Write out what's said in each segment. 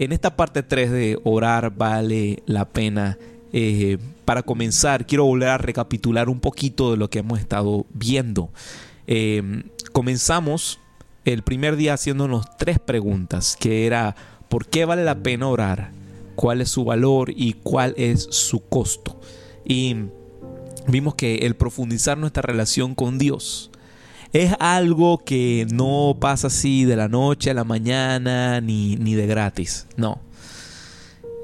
en esta parte 3 de orar vale la pena, eh, para comenzar quiero volver a recapitular un poquito de lo que hemos estado viendo. Eh, comenzamos el primer día haciéndonos tres preguntas, que era ¿por qué vale la pena orar? ¿Cuál es su valor y cuál es su costo? Y vimos que el profundizar nuestra relación con Dios es algo que no pasa así de la noche a la mañana ni, ni de gratis, no.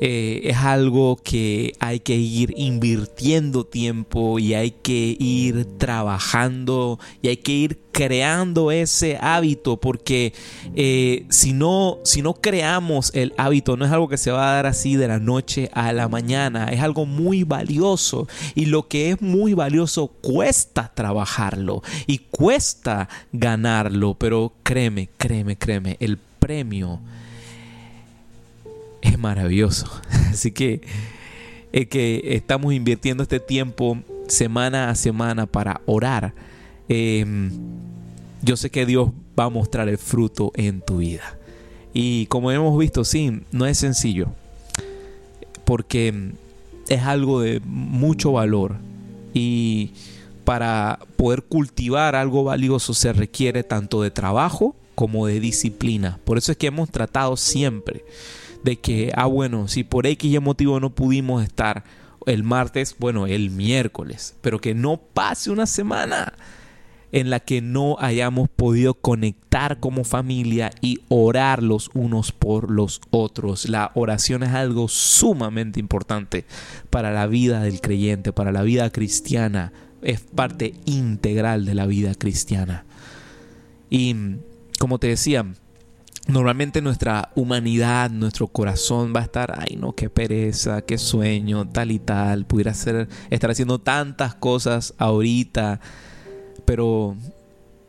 Eh, es algo que hay que ir invirtiendo tiempo y hay que ir trabajando y hay que ir creando ese hábito porque eh, si, no, si no creamos el hábito no es algo que se va a dar así de la noche a la mañana, es algo muy valioso y lo que es muy valioso cuesta trabajarlo y cuesta ganarlo, pero créeme, créeme, créeme, el premio es maravilloso. Así que que estamos invirtiendo este tiempo semana a semana para orar. Em, yo sé que Dios va a mostrar el fruto en tu vida. Y como hemos visto, sí, no es sencillo. Porque es algo de mucho valor. Y para poder cultivar algo valioso se requiere tanto de trabajo como de disciplina. Por eso es que hemos tratado siempre de que, ah, bueno, si por X motivo no pudimos estar el martes, bueno, el miércoles, pero que no pase una semana en la que no hayamos podido conectar como familia y orar los unos por los otros. La oración es algo sumamente importante para la vida del creyente, para la vida cristiana. Es parte integral de la vida cristiana. Y como te decía, Normalmente nuestra humanidad, nuestro corazón va a estar, ay no, qué pereza, qué sueño, tal y tal, pudiera ser, estar haciendo tantas cosas ahorita, pero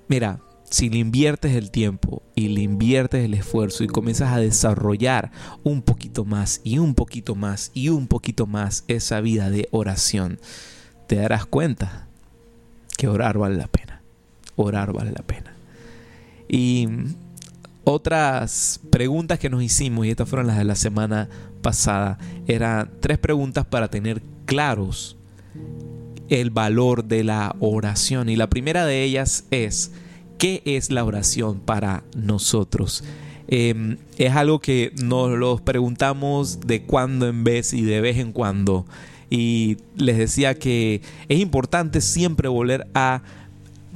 mira, si le inviertes el tiempo y le inviertes el esfuerzo y comienzas a desarrollar un poquito más y un poquito más y un poquito más esa vida de oración, te darás cuenta que orar vale la pena. Orar vale la pena. Y otras preguntas que nos hicimos, y estas fueron las de la semana pasada, eran tres preguntas para tener claros el valor de la oración. Y la primera de ellas es, ¿qué es la oración para nosotros? Em, es algo que nos lo preguntamos de cuando en vez y de vez en cuando. Y les decía que es importante siempre volver a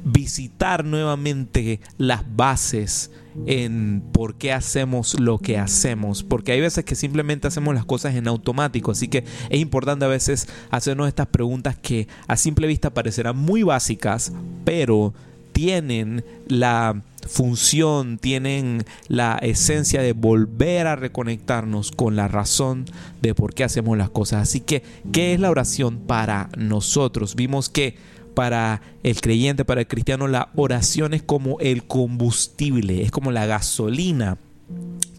visitar nuevamente las bases en por qué hacemos lo que hacemos, porque hay veces que simplemente hacemos las cosas en automático, así que es importante a veces hacernos estas preguntas que a simple vista parecerán muy básicas, pero tienen la función, tienen la esencia de volver a reconectarnos con la razón de por qué hacemos las cosas. Así que, ¿qué es la oración para nosotros? Vimos que para el creyente, para el cristiano, la oración es como el combustible, es como la gasolina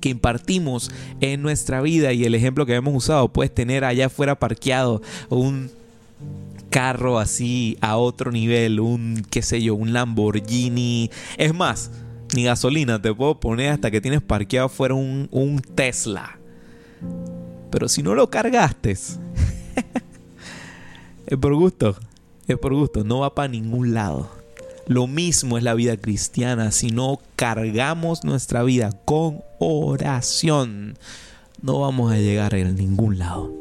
que impartimos en nuestra vida. Y el ejemplo que hemos usado, puedes tener allá afuera parqueado un carro así a otro nivel, un qué sé yo, un Lamborghini, es más, ni gasolina, te puedo poner hasta que tienes parqueado afuera un, un Tesla. Pero si no lo cargaste, es por gusto es por gusto, no va para ningún lado. Lo mismo es la vida cristiana, si no cargamos nuestra vida con oración, no vamos a llegar a ningún lado.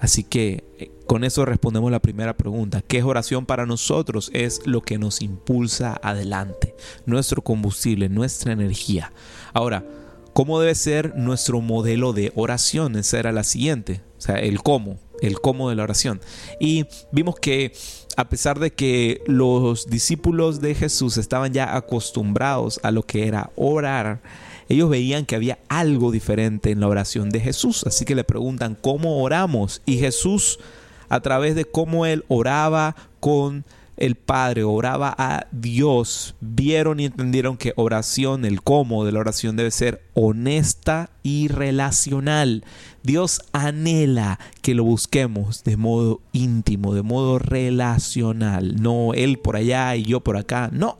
Así que eh, con eso respondemos la primera pregunta. ¿Qué es oración para nosotros? Es lo que nos impulsa adelante, nuestro combustible, nuestra energía. Ahora, ¿cómo debe ser nuestro modelo de oración? Esa era la siguiente, o sea, el cómo el cómo de la oración. Y vimos que a pesar de que los discípulos de Jesús estaban ya acostumbrados a lo que era orar, ellos veían que había algo diferente en la oración de Jesús. Así que le preguntan, ¿cómo oramos? Y Jesús, a través de cómo él oraba con el Padre, oraba a Dios, vieron y entendieron que oración, el cómo de la oración debe ser honesta y relacional. Dios anhela que lo busquemos de modo íntimo, de modo relacional, no Él por allá y yo por acá, no.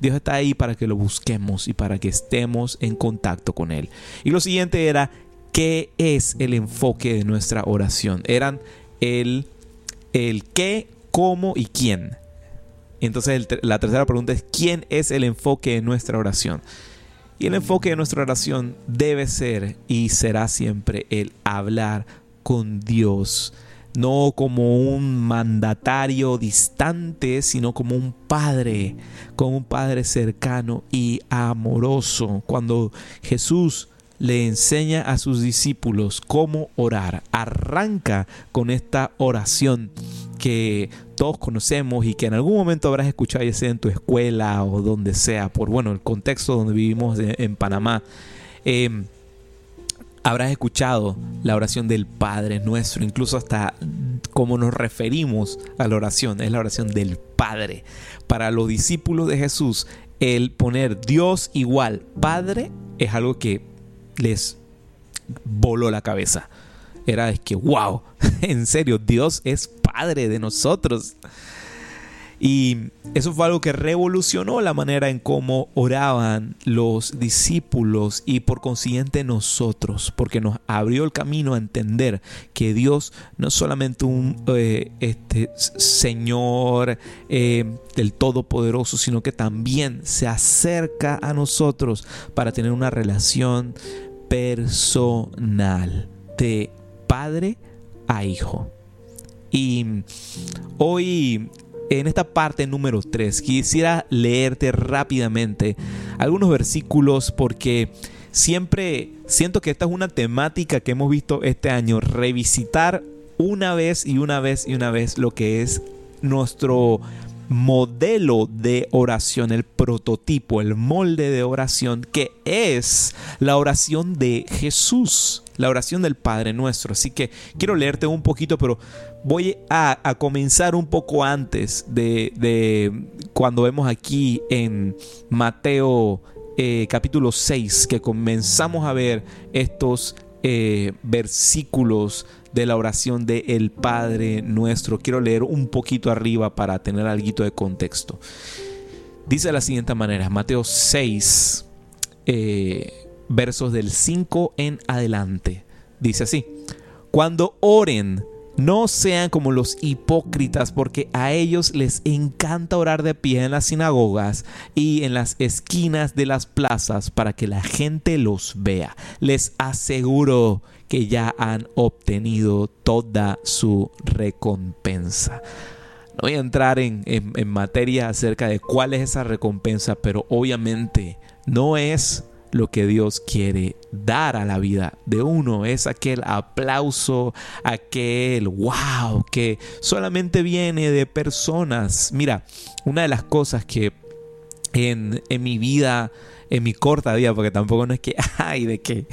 Dios está ahí para que lo busquemos y para que estemos en contacto con Él. Y lo siguiente era, qué es el enfoque de nuestra oración. Eran el, el qué, cómo y quién. Entonces la tercera pregunta es, ¿quién es el enfoque de nuestra oración? Y el enfoque de nuestra oración debe ser y será siempre el hablar con Dios. No como un mandatario distante, sino como un padre, como un padre cercano y amoroso. Cuando Jesús le enseña a sus discípulos cómo orar. Arranca con esta oración que todos conocemos y que en algún momento habrás escuchado ya sea en tu escuela o donde sea, por bueno, el contexto donde vivimos en, Panamá. Em, habrás escuchado la oración del Padre nuestro, incluso hasta cómo nos referimos a la oración, es la oración del Padre. Para los discípulos de Jesús, el poner Dios igual Padre es algo que les voló la cabeza. Era es que, wow, en serio, Dios es Padre de nosotros. Y eso fue algo que revolucionó la manera en cómo oraban los discípulos y por consiguiente nosotros, porque nos abrió el camino a entender que Dios no es solamente un eh, este, Señor eh, del Todopoderoso, sino que también se acerca a nosotros para tener una relación personal de padre a hijo. Y hoy en esta parte número 3 quisiera leerte rápidamente algunos versículos porque siempre siento que esta es una temática que hemos visto este año, revisitar una vez y una vez y una vez lo que es nuestro modelo de oración, el prototipo, el molde de oración que es la oración de Jesús, la oración del Padre nuestro. Así que quiero leerte un poquito, pero voy a, comenzar un poco antes de, cuando vemos aquí en Mateo eh, capítulo 6, que comenzamos a ver estos eh, versículos de la oración de el Padre nuestro. Quiero leer un poquito arriba para tener algo de contexto. Dice de la siguiente manera, Mateo 6, eh, versos del 5 en adelante. Dice así, cuando oren, no sean como los hipócritas, porque a ellos les encanta orar de pie en las sinagogas y en las esquinas de las plazas para que la gente los vea. Les aseguro que ya han obtenido toda su recompensa. No voy a entrar en, materia acerca de cuál es esa recompensa, pero obviamente no es lo que Dios quiere dar a la vida de uno. Es aquel aplauso, aquel wow, que solamente viene de personas. Mira, una de las cosas que en, en mi vida, en mi corta vida, porque tampoco no es que, ay, de qué.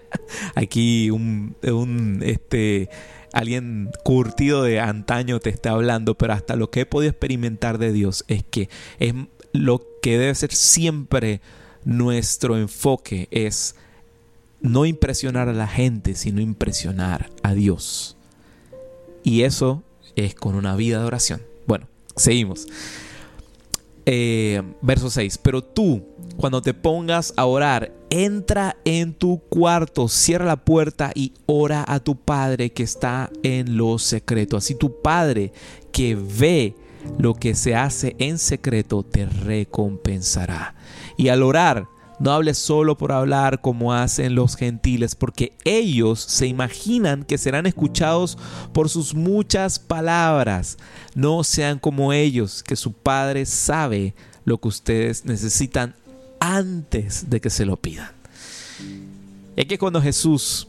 aquí un, este, alguien curtido de antaño te está hablando, pero hasta lo que he podido experimentar de Dios es que es lo que debe ser siempre nuestro enfoque es no impresionar a la gente, sino impresionar a Dios. Y eso es con una vida de oración. Bueno, seguimos. Eh, verso 6. Pero tú, cuando te pongas a orar, entra en tu cuarto, cierra la puerta y ora a tu Padre que está en lo secreto. Así tu Padre que ve lo que se hace en secreto te recompensará. Y al orar, no hables solo por hablar como hacen los gentiles, porque ellos se imaginan que serán escuchados por sus muchas palabras. No sean como ellos, que su Padre sabe lo que ustedes necesitan antes de que se lo pidan. Es que cuando Jesús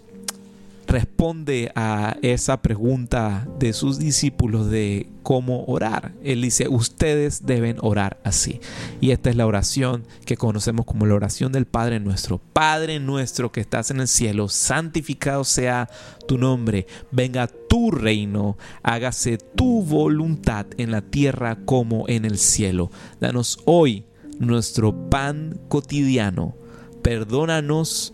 responde a esa pregunta de sus discípulos de cómo orar. Él dice, ustedes deben orar así. Y esta es la oración que conocemos como la oración del Padre nuestro. Padre nuestro que estás en el cielo, santificado sea tu nombre, venga tu reino, hágase tu voluntad en la tierra como en el cielo. Danos hoy nuestro pan cotidiano. Perdónanos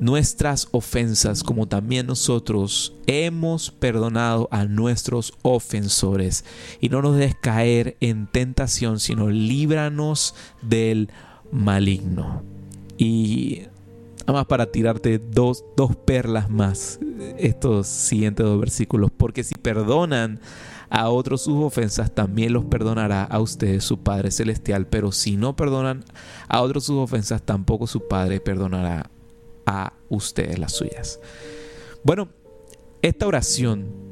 nuestras ofensas, como también nosotros hemos perdonado a nuestros ofensores. Y no nos des caer en tentación, sino líbranos del maligno. Y más para tirarte dos, dos perlas más estos siguientes dos versículos. Porque si perdonan a otros sus ofensas, también los perdonará a ustedes su Padre Celestial. Pero si no perdonan a otros sus ofensas, tampoco su Padre perdonará a ustedes las suyas. Bueno, esta oración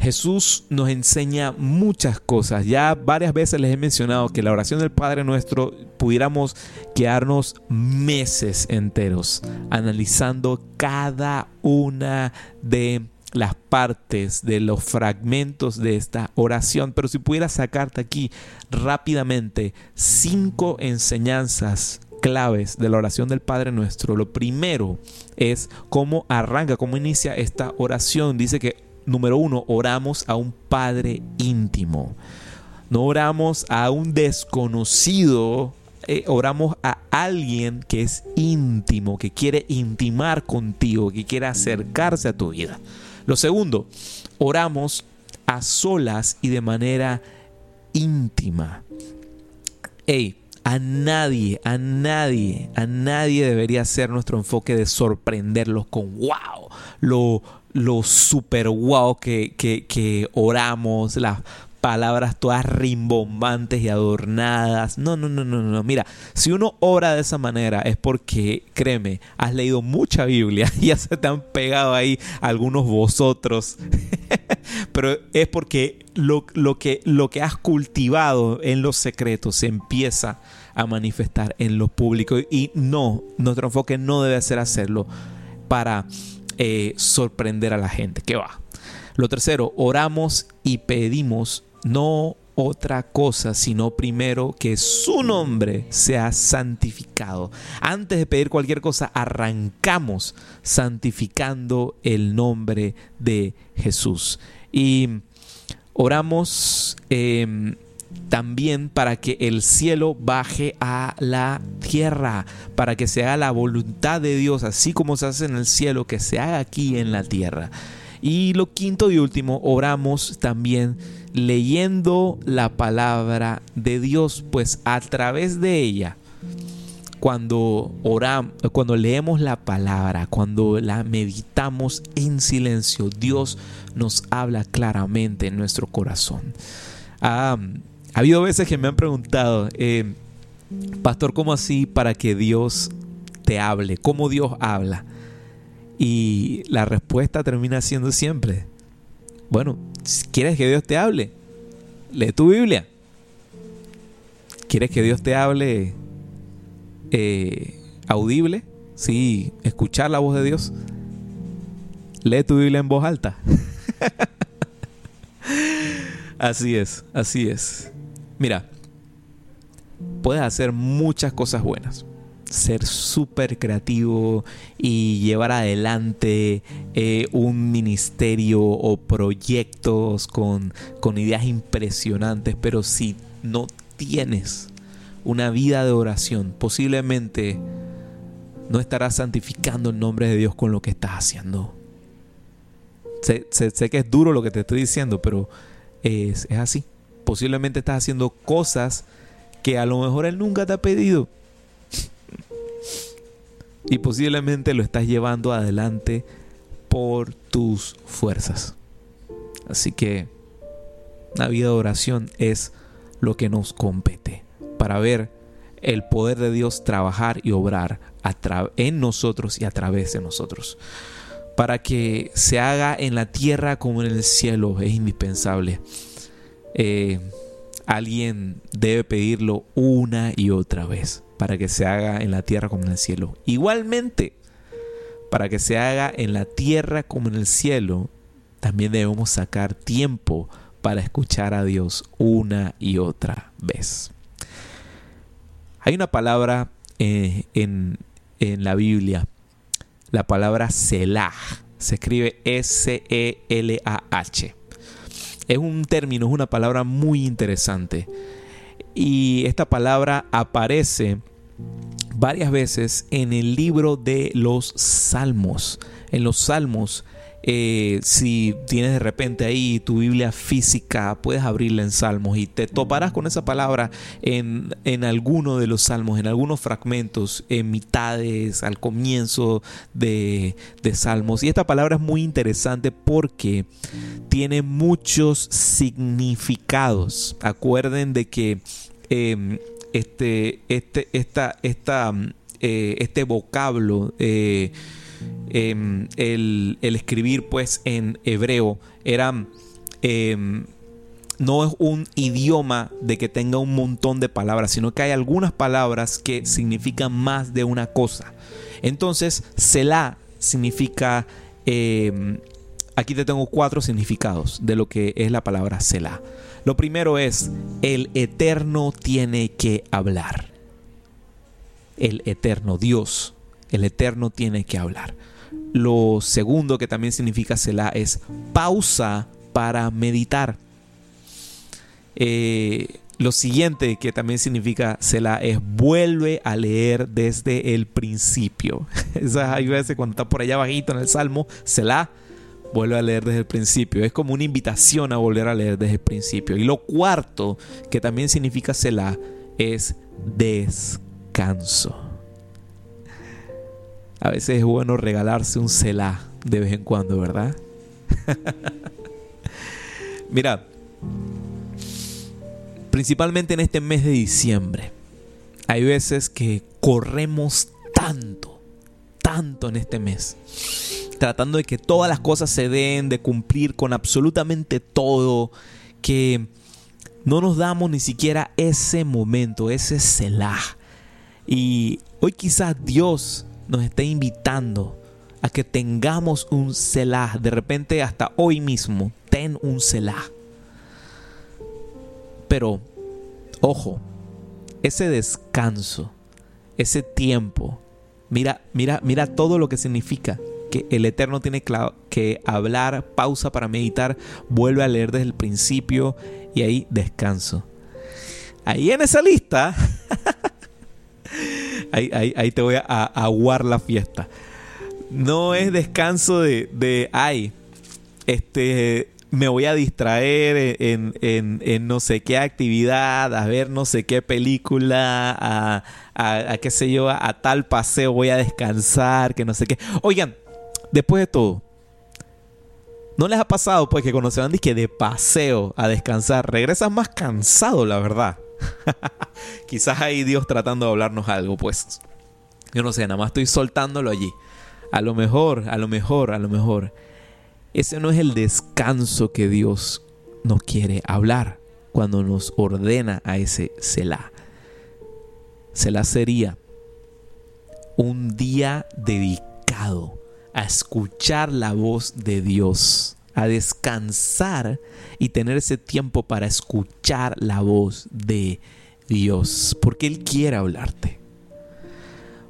Jesús nos enseña muchas cosas. Ya varias veces les he mencionado que la oración del Padre nuestro pudiéramos quedarnos meses enteros analizando cada una de las partes de los fragmentos de esta oración. Pero si pudiera sacarte aquí rápidamente cinco enseñanzas claves de la oración del Padre Nuestro. Lo primero es cómo arranca, cómo inicia esta oración. Dice que número uno, oramos a un Padre íntimo. No oramos a un desconocido, eh, oramos a alguien que es íntimo, que quiere intimar contigo, que quiere acercarse a tu vida. Lo segundo, oramos a solas y de manera íntima. Hey, a nadie, a nadie, a nadie debería ser nuestro enfoque de sorprenderlos con wow, lo, lo super wow que, que, oramos, las palabras todas rimbombantes y adornadas. No, no, no, no, no. Mira, si uno ora de esa manera es porque, créeme, has leído mucha Biblia y ya se te han pegado ahí algunos vosotros. Pero es porque lo, lo, que, lo que has cultivado en los secretos se empieza a manifestar en lo público. Y no, nuestro enfoque no debe ser hacerlo para eh, sorprender a la gente. ¿Qué va? Lo tercero, oramos y pedimos no otra cosa, sino primero que su nombre sea santificado. Antes de pedir cualquier cosa, arrancamos santificando el nombre de Jesús. Y oramos em, también para que el cielo baje a la tierra, para que se haga la voluntad de Dios, así como se hace en el cielo, que se haga aquí en la tierra. Y lo quinto y último, oramos también leyendo la palabra de Dios, pues a través de ella, cuando oramos, cuando leemos la palabra, cuando la meditamos en silencio, Dios nos habla claramente en nuestro corazón. Ah, ha habido veces que me han preguntado, eh, Pastor, ¿cómo así para que Dios te hable? ¿Cómo Dios habla? Y la respuesta termina siendo siempre, bueno, ¿quieres que Dios te hable? Lee tu Biblia. ¿Quieres que Dios te hable eh, audible? Sí, escuchar la voz de Dios. Lee tu Biblia en voz alta. así es, así es. Mira, puedes hacer muchas cosas buenas. Ser súper creativo y llevar adelante eh, un ministerio o proyectos con, con ideas impresionantes, pero si no tienes una vida de oración, posiblemente no estarás santificando el nombre de Dios con lo que estás haciendo. Sé, sé que es duro lo que te estoy diciendo, pero es, es así. Posiblemente estás haciendo cosas que a lo mejor Él nunca te ha pedido. Y posiblemente lo estás llevando adelante por tus fuerzas. Así que la vida de oración es lo que nos compete para ver el poder de Dios trabajar y obrar en nosotros y a través de nosotros. Para que se haga en la tierra como en el cielo es indispensable eh, alguien debe pedirlo una y otra vez para que se haga en la tierra como en el cielo. Igualmente, para que se haga en la tierra como en el cielo, también debemos sacar tiempo para escuchar a Dios una y otra vez. Hay una palabra eh, en, en, la Biblia, la palabra Selah, se escribe S-E-L-A-H es un término, es una palabra muy interesante. Y esta palabra aparece varias veces en el libro de los Salmos. En los Salmos eh, si tienes de repente ahí tu Biblia física, puedes abrirla en Salmos y te toparás con esa palabra en, en alguno de los Salmos, en algunos fragmentos, en mitades, al comienzo de, de Salmos. Y esta palabra es muy interesante porque tiene muchos significados. Acuerden de que em, este, este, esta, esta, eh, este vocablo eh, Em, el, escribir pues en hebreo era... Em, no es un idioma de que tenga un montón de palabras, sino que hay algunas palabras que significan más de una cosa. Entonces, Selah significa... Em, aquí te tengo cuatro significados de lo que es la palabra Selah. Lo primero es, el eterno tiene que hablar. El eterno Dios, el eterno tiene que hablar. Lo segundo que también significa Selah es pausa para meditar. Eh, lo siguiente que también significa Selah es vuelve a leer desde el principio. Hay veces cuando está por allá bajito en el Salmo, Selah, vuelve a leer desde el principio. Es como una invitación a volver a leer desde el principio. Y lo cuarto que también significa Selah es descanso. A veces es bueno regalarse un Selah de vez en cuando, ¿verdad? Mira, principalmente en este mes de diciembre, hay veces que corremos tanto, tanto en este mes, tratando de que todas las cosas se den, de cumplir con absolutamente todo, que no nos damos ni siquiera ese momento, ese Selah. Y hoy quizás Dios nos está invitando a que tengamos un Selah. De repente hasta hoy mismo, ten un Selah. Pero, ojo, ese descanso, ese tiempo, mira, mira, mira todo lo que significa. Que el Eterno tiene que hablar, pausa para meditar, vuelve a leer desde el principio y ahí descanso. Ahí en esa lista ahí, te voy a, aguar la fiesta. No es descanso de, ay, este, me voy a distraer en, no sé qué actividad, a ver no sé qué película, a, a, qué sé yo, a, tal paseo voy a descansar, que no sé qué. Oigan, después de todo, ¿no les ha pasado pues que cuando se van de paseo a descansar, regresan más cansados, la verdad? Quizás ahí Dios tratando de hablarnos algo, pues. Yo no sé, nada más estoy soltándolo allí. A lo mejor, a lo mejor, a lo mejor. Ese no es el descanso que Dios nos quiere hablar cuando nos ordena a ese Selah. Selah sería un día dedicado a escuchar la voz de Dios a descansar y tener ese tiempo para escuchar la voz de Dios, porque Él quiere hablarte.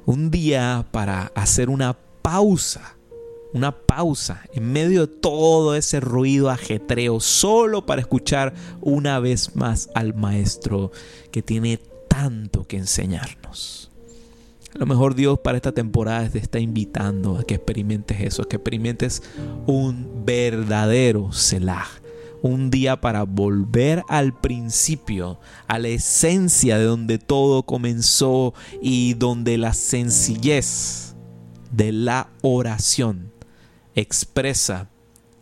Un día para hacer una pausa, una pausa en medio de todo ese ruido ajetreo, solo para escuchar una vez más al Maestro que tiene tanto que enseñarnos. Lo mejor Dios para esta temporada te está invitando a que experimentes eso, a que experimentes un verdadero Selah. Un día para volver al principio, a la esencia de donde todo comenzó y donde la sencillez de la oración expresa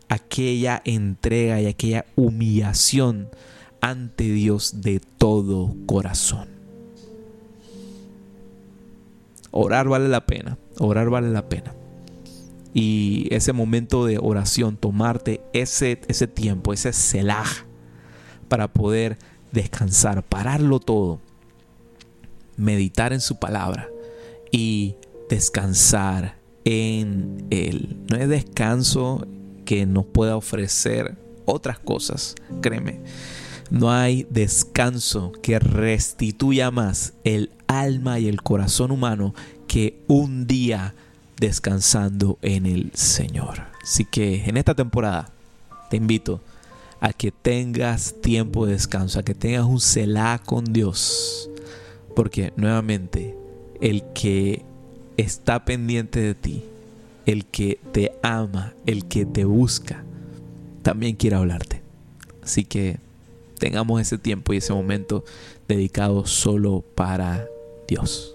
aquella entrega y aquella humillación ante Dios de todo corazón. Orar vale la pena, orar vale la pena. Y ese momento de oración, tomarte ese, ese tiempo, ese selah, para poder descansar, pararlo todo, meditar en su palabra y descansar en Él. No es descanso que nos pueda ofrecer otras cosas, créeme. No hay descanso que restituya más el alma y el corazón humano que un día descansando en el Señor. Así que en esta temporada te invito a que tengas tiempo de descanso, a que tengas un celá con Dios. Porque nuevamente el que está pendiente de ti el que te ama, el que te busca, también quiere hablarte. Así que tengamos ese tiempo y ese momento dedicado solo para Dios.